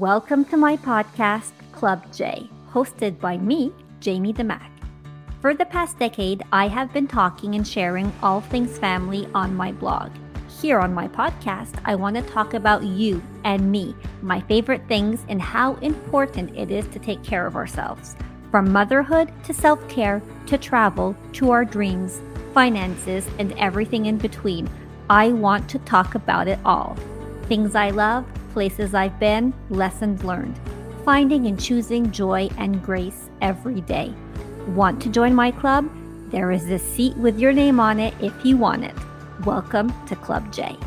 Welcome to my podcast, Club J, hosted by me, Jaime Damak. For the past decade, I have been talking and sharing all things family on my blog. Here on my podcast, I want to talk about you and me, my favorite things, and how important it is to take care of ourselves. From motherhood to self care to travel to our dreams, finances, and everything in between, I want to talk about it all. Things I love places I've been, lessons learned, finding and choosing joy and grace every day. Want to join my club? There is a seat with your name on it if you want it. Welcome to Club J.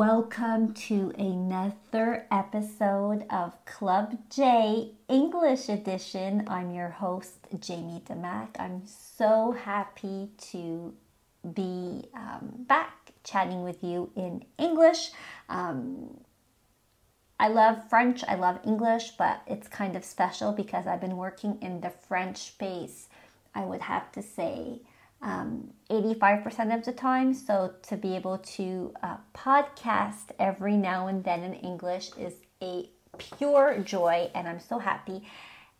Welcome to another episode of Club J English Edition. I'm your host, Jaime Damak. I'm so happy to be um, back chatting with you in English. Um, I love French, I love English, but it's kind of special because I've been working in the French space, I would have to say um, 85% of the time. So to be able to uh, podcast every now and then in English is a pure joy, and I'm so happy.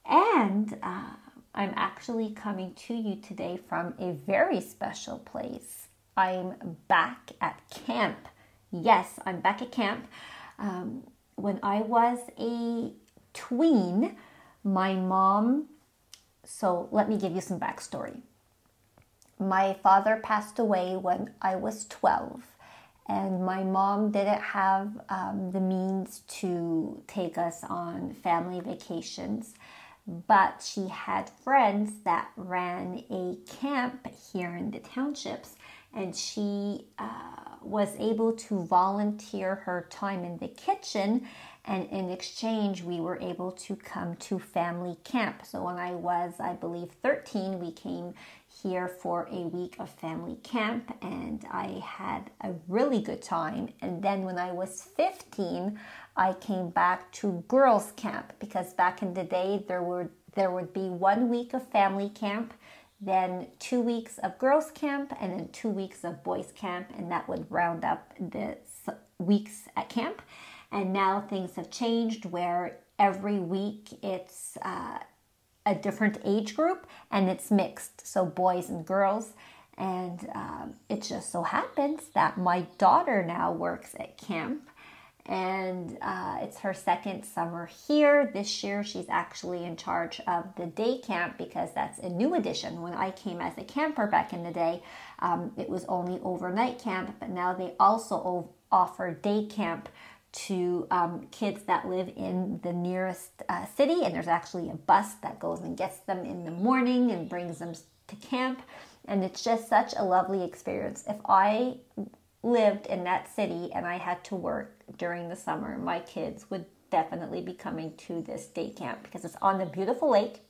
And uh, I'm actually coming to you today from a very special place. I'm back at camp. Yes, I'm back at camp. Um, when I was a tween, my mom, so let me give you some backstory my father passed away when I was 12, and my mom didn't have um, the means to take us on family vacations, but she had friends that ran a camp here in the townships, and she uh, was able to volunteer her time in the kitchen. And in exchange, we were able to come to family camp. So when I was, I believe, 13, we came here for a week of family camp and I had a really good time. And then when I was 15, I came back to girls camp because back in the day there were there would be one week of family camp, then two weeks of girls camp, and then two weeks of boys camp, and that would round up the weeks at camp. And now things have changed where every week it's uh, a different age group and it's mixed, so boys and girls. And um, it just so happens that my daughter now works at camp and uh, it's her second summer here. This year, she's actually in charge of the day camp because that's a new addition. When I came as a camper back in the day, um, it was only overnight camp, but now they also offer day camp to um, kids that live in the nearest uh, city, and there's actually a bus that goes and gets them in the morning and brings them to camp. And it's just such a lovely experience. If I lived in that city and I had to work during the summer, my kids would definitely be coming to this day camp because it's on the beautiful lake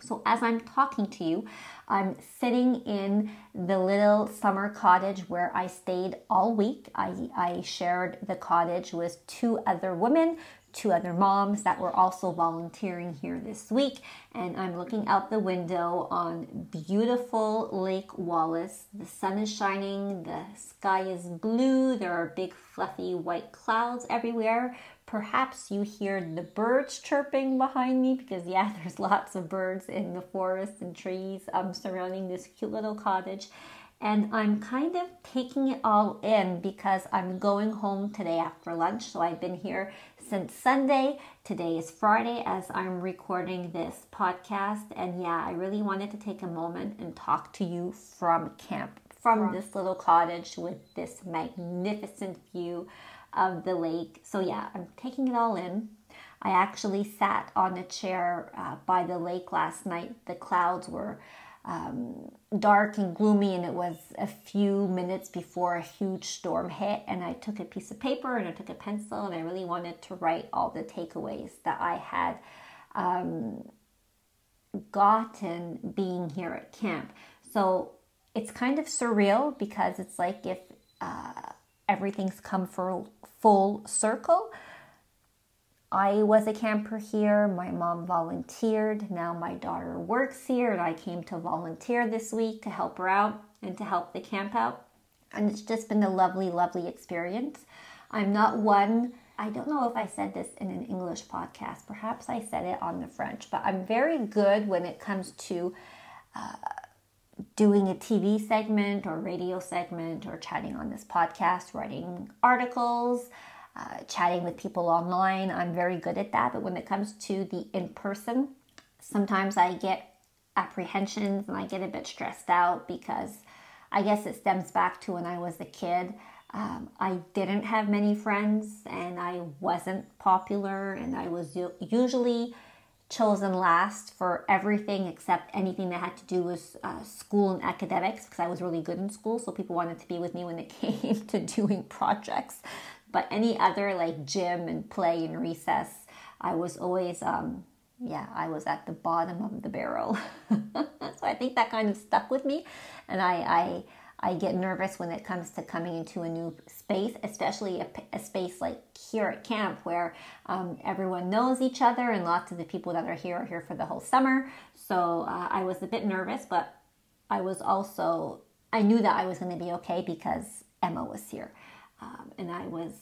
so, as I'm talking to you, I'm sitting in the little summer cottage where I stayed all week. I, I shared the cottage with two other women, two other moms that were also volunteering here this week. And I'm looking out the window on beautiful Lake Wallace. The sun is shining, the sky is blue, there are big fluffy white clouds everywhere. Perhaps you hear the birds chirping behind me because, yeah, there's lots of birds in the forest and trees um, surrounding this cute little cottage. And I'm kind of taking it all in because I'm going home today after lunch. So I've been here since Sunday. Today is Friday as I'm recording this podcast. And yeah, I really wanted to take a moment and talk to you from camp, from this little cottage with this magnificent view of the lake. So, yeah, I'm taking it all in. I actually sat on a chair uh, by the lake last night. The clouds were um, dark and gloomy, and it was a few minutes before a huge storm hit. And I took a piece of paper and I took a pencil, and I really wanted to write all the takeaways that I had um, gotten being here at camp. So it's kind of surreal because it's like if uh, everything's come for full circle. I was a camper here. My mom volunteered. Now my daughter works here, and I came to volunteer this week to help her out and to help the camp out. And it's just been a lovely, lovely experience. I'm not one, I don't know if I said this in an English podcast. Perhaps I said it on the French, but I'm very good when it comes to uh, doing a TV segment or radio segment or chatting on this podcast, writing articles uh, chatting with people online. I'm very good at that. But when it comes to the in person, sometimes I get apprehensions and I get a bit stressed out because I guess it stems back to when I was a kid. Um, I didn't have many friends and I wasn't popular, and I was usually chosen last for everything except anything that had to do with uh, school and academics because I was really good in school. So people wanted to be with me when it came to doing projects. But any other like gym and play and recess, I was always, um, yeah, I was at the bottom of the barrel. so I think that kind of stuck with me, and I, I, I get nervous when it comes to coming into a new space, especially a, a space like here at camp where um, everyone knows each other and lots of the people that are here are here for the whole summer. So uh, I was a bit nervous, but I was also, I knew that I was going to be okay because Emma was here. Um, and I was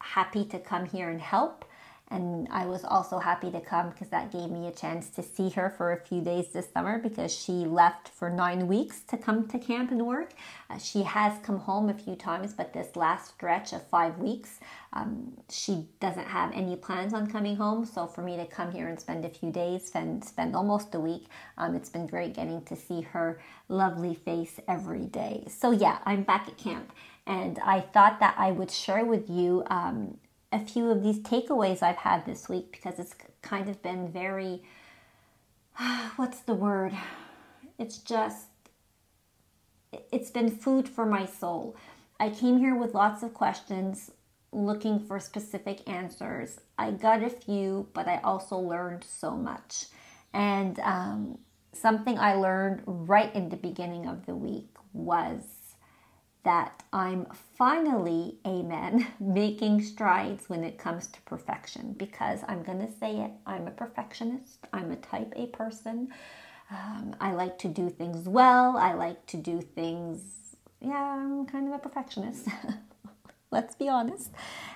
happy to come here and help. And I was also happy to come because that gave me a chance to see her for a few days this summer because she left for nine weeks to come to camp and work. Uh, she has come home a few times, but this last stretch of five weeks, um, she doesn't have any plans on coming home. So for me to come here and spend a few days, spend spend almost a week, um, it's been great getting to see her lovely face every day. So yeah, I'm back at camp and I thought that I would share with you um, a few of these takeaways I've had this week because it's kind of been very, what's the word? It's just, it's been food for my soul. I came here with lots of questions, looking for specific answers. I got a few, but I also learned so much. And um, something I learned right in the beginning of the week was that I'm finally, amen, making strides when it comes to perfection because I'm going to say it. I'm a perfectionist. I'm a type A person. Um, I like to do things well. I like to do things, yeah, I'm kind of a perfectionist. Let's be honest.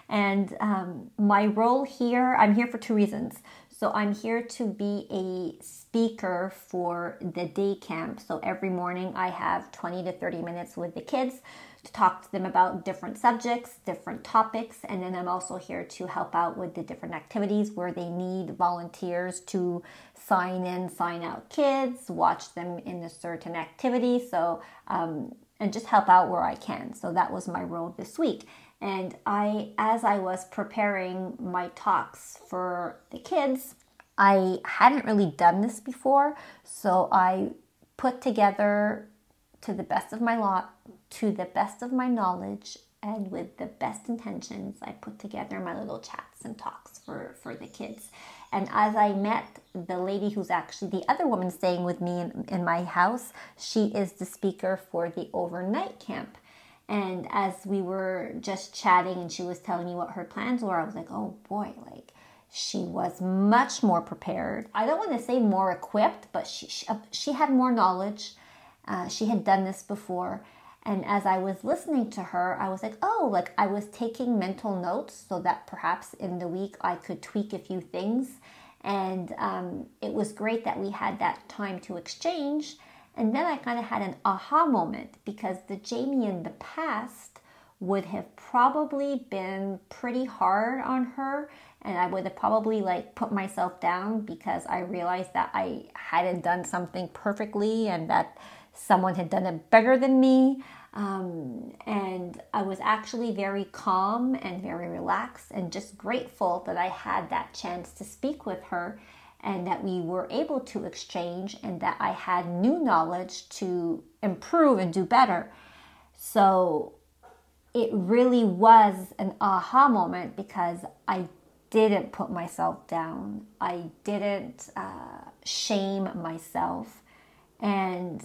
And um, my role here, I'm here for two reasons. So I'm here to be a speaker for the day camp. So every morning I have 20 to 30 minutes with the kids to talk to them about different subjects, different topics, and then I'm also here to help out with the different activities where they need volunteers to sign in, sign out kids, watch them in a certain activity. So, um, and just help out where I can. So that was my role this week. And I, as I was preparing my talks for the kids, I hadn't really done this before. So I put together, to the best of my lot, to the best of my knowledge, and with the best intentions, I put together my little chats and talks for, for the kids. And as I met the lady who's actually the other woman staying with me in, in my house, she is the speaker for the overnight camp. And as we were just chatting and she was telling me what her plans were, I was like, oh boy, like she was much more prepared. I don't want to say more equipped, but she, she, uh, she had more knowledge. Uh, she had done this before. And as I was listening to her, I was like, oh, like I was taking mental notes so that perhaps in the week I could tweak a few things. And um, it was great that we had that time to exchange. And then I kind of had an aha moment because the Jaime in the past would have probably been pretty hard on her and I would have probably like put myself down because I realized that I hadn't done something perfectly and that someone had done it better than me. Um, and I was actually very calm and very relaxed and just grateful that I had that chance to speak with her and that we were able to exchange and that I had new knowledge to improve and do better. So it really was an aha moment because I didn't put myself down. I didn't uh, shame myself. And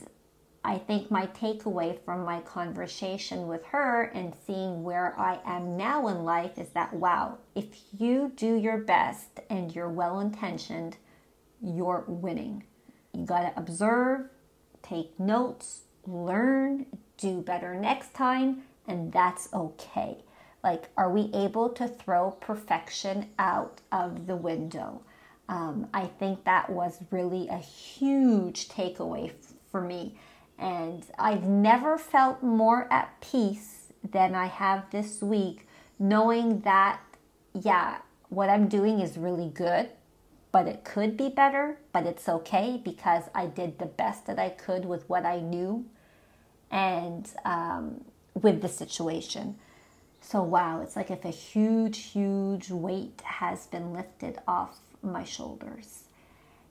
I think my takeaway from my conversation with her and seeing where I am now in life is that wow, if you do your best and you're well intentioned, you're winning. You got to observe, take notes, learn, do better next time, and that's okay. Like, are we able to throw perfection out of the window? Um, I think that was really a huge takeaway f- for me. And I've never felt more at peace than I have this week, knowing that, yeah, what I'm doing is really good, but it could be better, but it's okay because I did the best that I could with what I knew and um, with the situation. So, wow, it's like if a huge, huge weight has been lifted off my shoulders.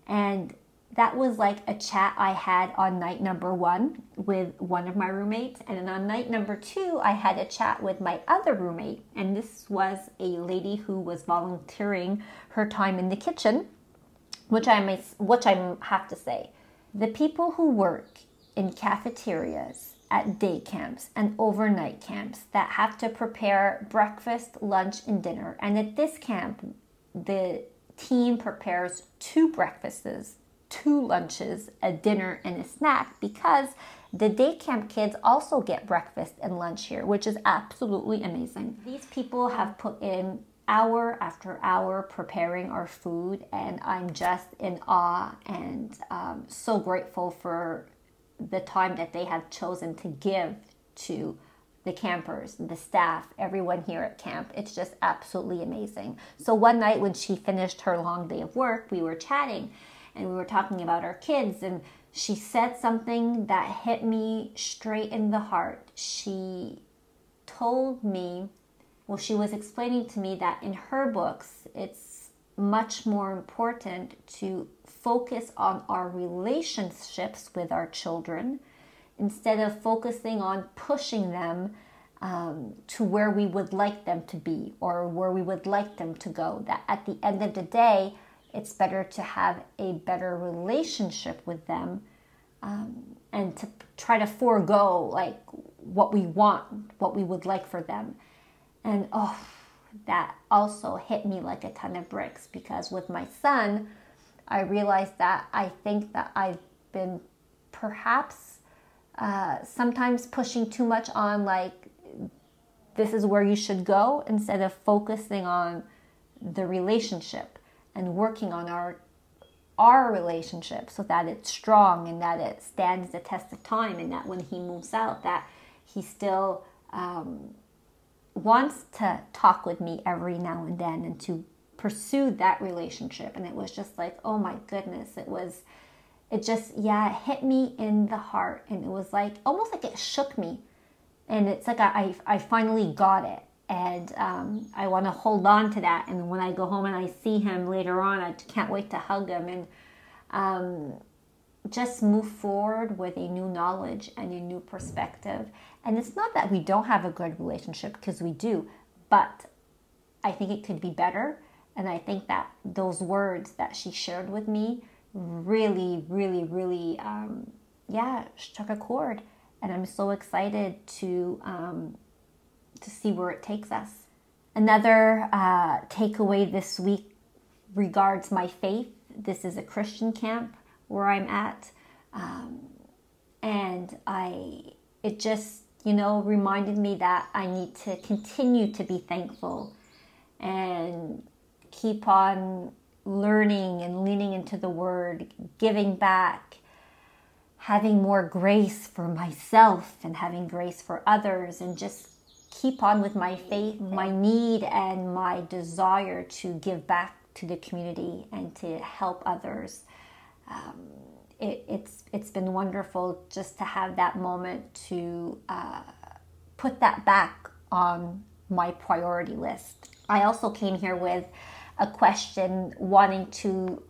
And that was like a chat I had on night number one with one of my roommates. And then on night number two, I had a chat with my other roommate. And this was a lady who was volunteering her time in the kitchen, which I, may, which I have to say. The people who work in cafeterias at day camps and overnight camps that have to prepare breakfast, lunch, and dinner. And at this camp, the team prepares two breakfasts, two lunches, a dinner, and a snack because the day camp kids also get breakfast and lunch here, which is absolutely amazing. These people have put in hour after hour preparing our food, and I'm just in awe and um, so grateful for the time that they have chosen to give to the campers, the staff, everyone here at camp. It's just absolutely amazing. So one night when she finished her long day of work, we were chatting and we were talking about our kids and she said something that hit me straight in the heart. She told me, well, she was explaining to me that in her books, it's much more important to focus on our relationships with our children instead of focusing on pushing them um, to where we would like them to be or where we would like them to go. That at the end of the day, it's better to have a better relationship with them um, and to try to forego like what we want, what we would like for them. And oh, that also hit me like a ton of bricks because with my son, I realized that I think that I've been perhaps uh, sometimes pushing too much on like this is where you should go instead of focusing on the relationship and working on our our relationship so that it's strong and that it stands the test of time and that when he moves out that he still um, wants to talk with me every now and then and to pursue that relationship. And it was just like oh my goodness it was it just yeah it hit me in the heart and it was like almost like it shook me. And it's like i, I finally got it and um, i want to hold on to that. And when i go home and i see him later on i can't wait to hug him and um, just move forward with a new knowledge and a new perspective. And it's not that we don't have a good relationship because we do but i think it could be better. And I think that those words that she shared with me really, really, really, um, yeah, struck a chord. And I'm so excited to um, to see where it takes us. Another uh, takeaway this week regards my faith. This is a Christian camp where I'm at, um, and I it just you know reminded me that I need to continue to be thankful and keep on learning and leaning into the word, giving back, having more grace for myself and having grace for others, and just keep on with my faith, my need, and my desire to give back to the community and to help others. Um, it, it's it's been wonderful just to have that moment to uh, put that back on my priority list. I also came here with a question wanting to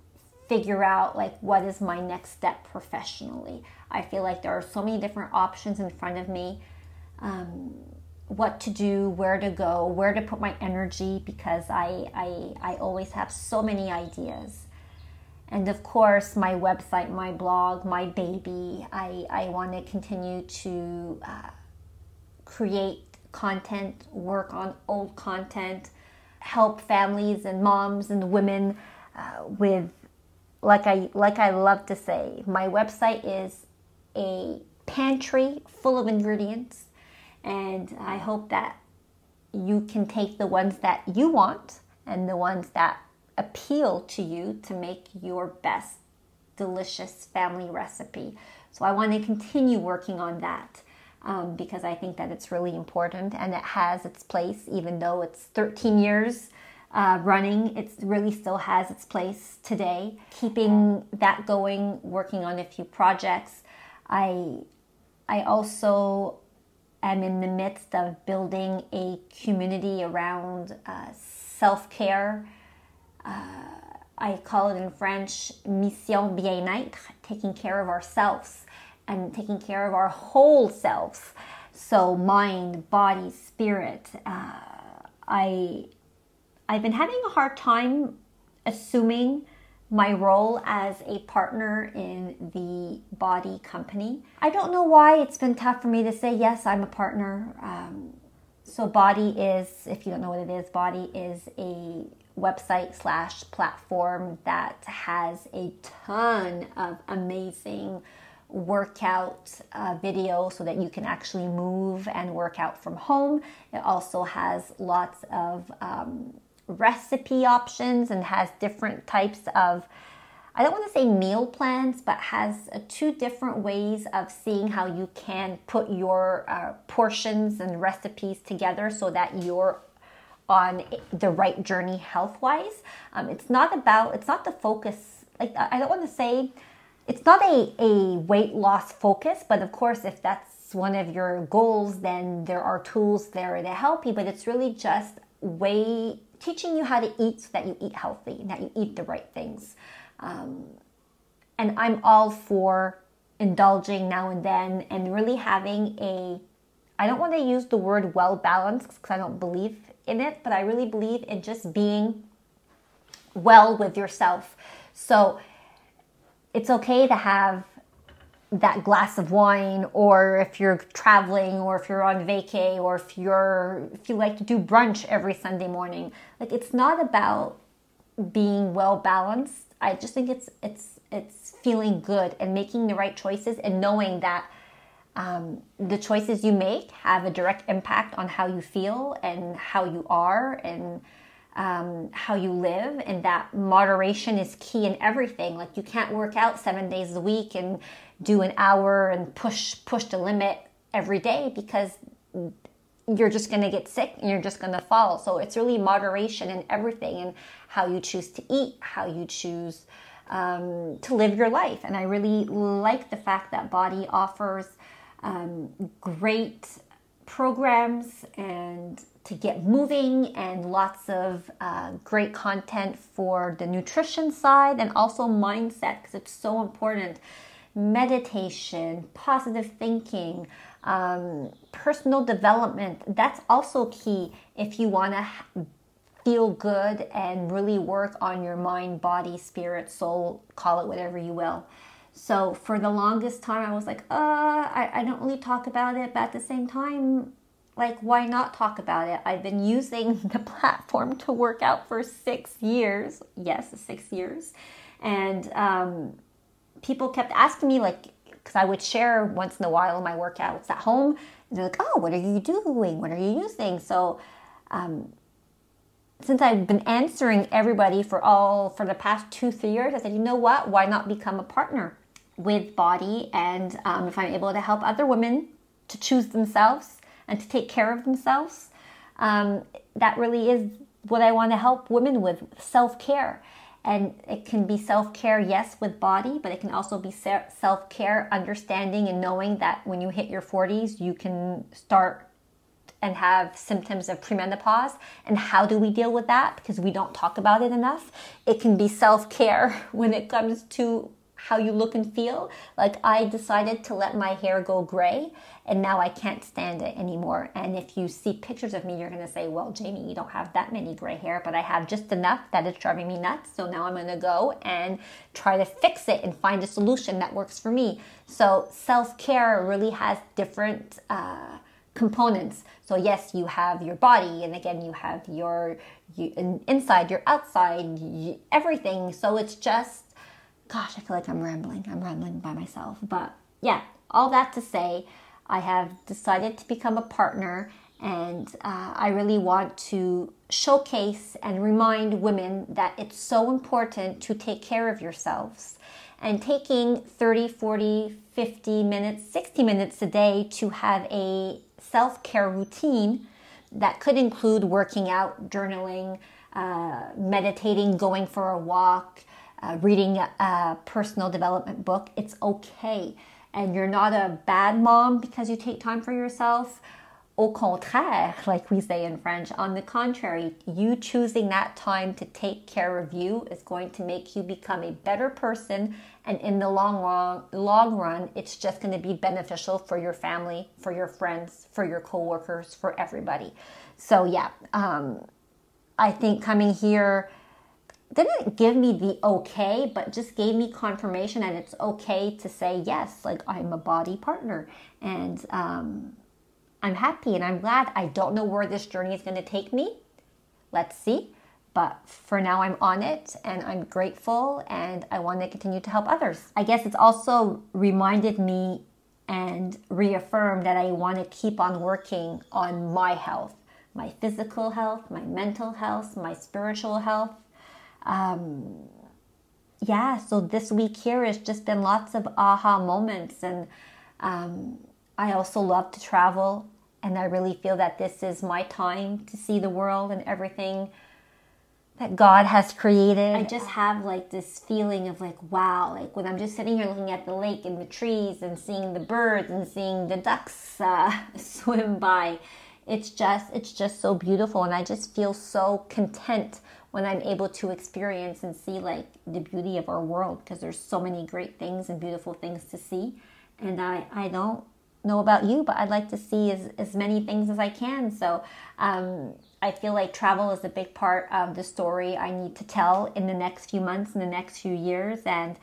figure out like what is my next step professionally i feel like there are so many different options in front of me um, what to do where to go where to put my energy because I, I i always have so many ideas And of course, my website, my blog, my baby. I, I want to continue to uh, create content, work on old content, help families and moms and women uh, with, like I like I love to say, my website is a pantry full of ingredients, and I hope that you can take the ones that you want and the ones that appeal to you to make your best delicious family recipe. So I want to continue working on that um, because I think that it's really important and it has its place, even though it's 13 years. Uh, running, it really still has its place today. Keeping that going, working on a few projects. I, I also am in the midst of building a community around uh, self care. Uh, I call it in French mission bien-être, taking care of ourselves and taking care of our whole selves. So mind, body, spirit. Uh, I I've been having a hard time assuming my role as a partner in the BODi company. I don't know why it's been tough for me to say yes, I'm a partner. Um, so BODi is, if you don't know what it is, BODi is a website slash platform that has a ton of amazing workout uh, video so that you can actually move and work out from home. It also has lots of um, recipe options and has different types of I don't want to say meal plans, but has uh, two different ways of seeing how you can put your uh, portions and recipes together so that you're on the right journey health wise. Um, it's not about, it's not the focus, like, I don't want to say, it's not a, a weight loss focus, but of course, if that's one of your goals, then there are tools there to help you, but it's really just way teaching you how to eat so that you eat healthy, that you eat the right things. Um, and I'm all for indulging now and then and really having a, I don't want to use the word well balanced because I don't believe in it, but I really believe in just being well with yourself. So it's okay to have that glass of wine or if you're traveling or if you're on vacay or if you're if you like to do brunch every Sunday morning. Like it's not about being well balanced I just think it's it's it's feeling good and making the right choices and knowing that um, the choices you make have a direct impact on how you feel and how you are and um, how you live and that moderation is key in everything like you can't work out seven days a week and do an hour and push push the limit every day because you're just going to get sick and you're just going to fall so it's really moderation in everything and how you choose to eat, how you choose um, to live your life. And I really like the fact that BODi offers um, great programs and to get moving and lots of uh, great content for the nutrition side and also mindset because it's so important. Meditation, positive thinking, um, personal development, that's also key if you want to feel good and really work on your mind, body, spirit, soul, call it whatever you will. So for the longest time, I was like, uh, I, I don't really talk about it, but at the same time, like, why not talk about it? I've been using the platform to work out for six years. Yes, six years. And um, people kept asking me, like, because I would share once in a while my workouts at home. And they're like, oh, what are you doing? What are you using? So, um, since I've been answering everybody for all for the past two three years, I said, you know what? Why not become a partner with BODi? And um, if I'm able to help other women to choose themselves and to take care of themselves, um, that really is what I want to help women with self care. And it can be self care, yes, with BODi, but it can also be self care, understanding and knowing that when you hit your 40s, you can start and have symptoms of premenopause. And how do we deal with that? Because we don't talk about it enough. It can be self care when it comes to how you look and feel. Like I decided to let my hair go gray and now I can't stand it anymore. And if you see pictures of me, you're going to say, well, Jaime, you don't have that many gray hair, but I have just enough that it's driving me nuts. So now I'm going to go and try to fix it and find a solution that works for me. So self care really has different, uh, components. So yes, you have your body, and again, you have your you, inside, your outside, you, everything. So it's just gosh, I feel like I'm rambling. I'm rambling by myself. But yeah, all that to say, I have decided to become a partner and uh, I really want to showcase and remind women that it's so important to take care of yourselves. And taking 30, 40, 50 minutes, 60 minutes a day to have a self care routine that could include working out, journaling, uh, meditating, going for a walk, uh, reading a personal development book. It's okay. And you're not a bad mom because you take time for yourself. Au contraire, like we say in French, on the contrary, you choosing that time to take care of you is going to make you become a better person. And in the long run, long run, it's just going to be beneficial for your family, for your friends, for your coworkers, for everybody. So yeah, um, I think coming here didn't give me the okay, but just gave me confirmation and it's okay to say yes, like I'm a BODi partner. And um, I'm happy and I'm glad. I don't know where this journey is going to take me. Let's see. But for now, I'm on it and I'm grateful and I want to continue to help others. I guess it's also reminded me and reaffirmed that I want to keep on working on my health my physical health, my mental health, my spiritual health um, yeah, so this week here has just been lots of aha moments. And um, I also love to travel. And I really feel that this is my time to see the world and everything that God has created. I just have like this feeling of like, wow, like when I'm just sitting here looking at the lake and the trees and seeing the birds and seeing the ducks uh, swim by. It's just, it's just so beautiful. And I just feel so content when I'm able to experience and see like the beauty of our world because there's so many great things and beautiful things to see. And I, I don't know about you, but I'd like to see as, as many things as I can. So um, I feel like travel is a big part of the story I need to tell in the next few months, in the next few years. And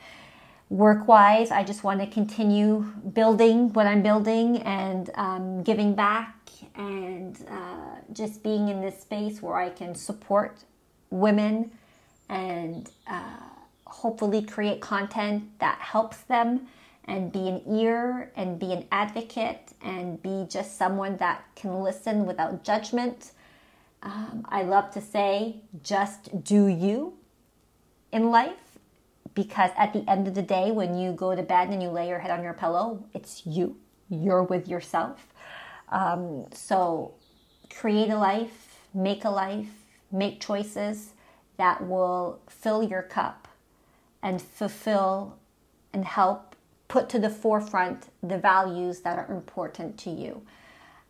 work wise, I just want to continue building what I'm building and um, giving back and uh, just being in this space where I can support women and uh, hopefully create content that helps them and be an ear and be an advocate and be just someone that can listen without judgment. Um, I love to say, just do you in life because at the end of the day, when you go to bed and you lay your head on your pillow, it's you. You're with yourself. Um, so create a life, make a life, make choices that will fill your cup and fulfill and help put to the forefront the values that are important to you.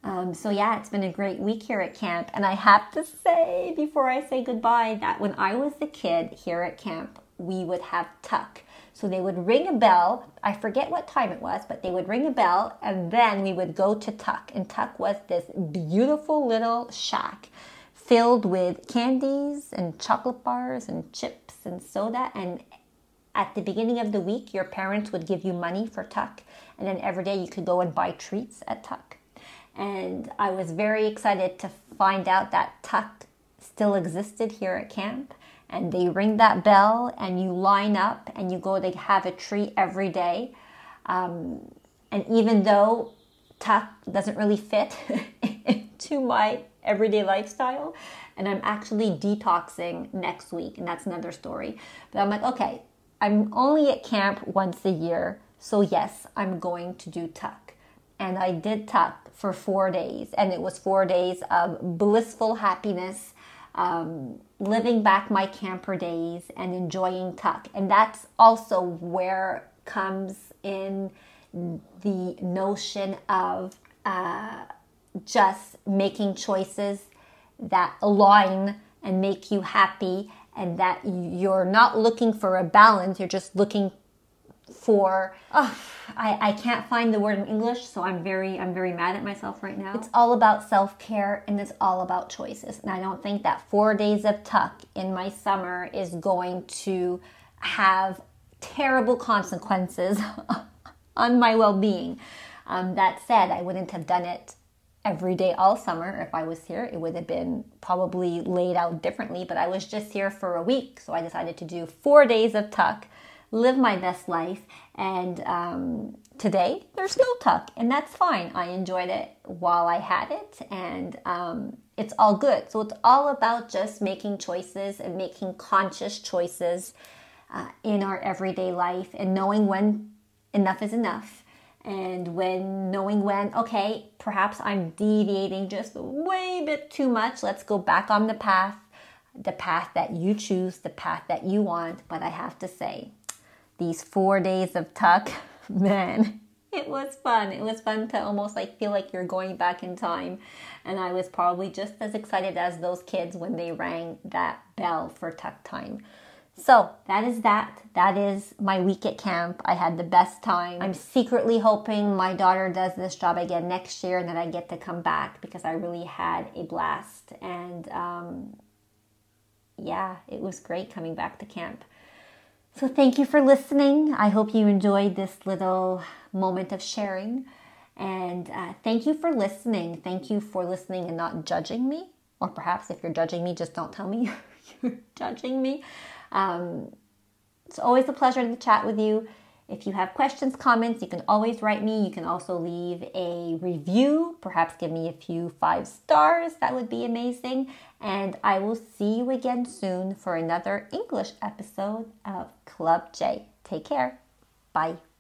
Um, so, yeah, it's been a great week here at camp. And I have to say, before I say goodbye, that when I was a kid here at camp, we would have tuck. So they would ring a bell. I forget what time it was, but they would ring a bell and then we would go to Tuck. And Tuck was this beautiful little shack filled with candies and chocolate bars and chips and soda. And at the beginning of the week, your parents would give you money for Tuck. And then every day you could go and buy treats at Tuck. And I was very excited to find out that Tuck still existed here at camp. And they ring that bell and you line up and you go to have a treat every day. Um, and even though Tuck doesn't really fit into my everyday lifestyle. And I'm actually detoxing next week, and that's another story. But I'm like, okay, I'm only at camp once a year, so yes, I'm going to do tuck. And I did tuck for four days, and it was four days of blissful happiness, um, living back my camper days and enjoying tuck. And that's also where comes in the notion of uh, just making choices that align and make you happy and that you're not looking for a balance, you're just looking for oh, I, I can't find the word in English, so I'm very I'm very mad at myself right now. It's all about self-care and it's all about choices. And I don't think that 4 days of tuck in my summer is going to have terrible consequences on my well-being. Um, that said, I wouldn't have done it every day all summer if I was here. It would have been probably laid out differently, but I was just here for a week, so I decided to do four days of tuck, live my best life, and um, today there's no tuck, and that's fine. I enjoyed it while I had it, and um, it's all good. So it's all about just making choices and making conscious choices uh, in our everyday life and knowing when enough is enough and when knowing when okay perhaps i'm deviating just way bit too much let's go back on the path the path that you choose the path that you want. But i have to say these four days of tuck man it was fun. It was fun to almost like feel like you're going back in time. And i was probably just as excited as those kids when they rang that bell for tuck time so that is that. That is my week at camp. I had the best time. I'm secretly hoping my daughter does this job again next year and that I get to come back because I really had a blast. And um, yeah, it was great coming back to camp. So thank you for listening. I hope you enjoyed this little moment of sharing. And uh, thank you for listening. Thank you for listening and not judging me. Or perhaps if you're judging me, just don't tell me you're judging me. Um, it's always a pleasure to chat with you. If you have questions, comments, you can always write me. You can also leave a review, perhaps give me a few five stars. That would be amazing. And I will see you again soon for another English episode of Club J. Take care. Bye.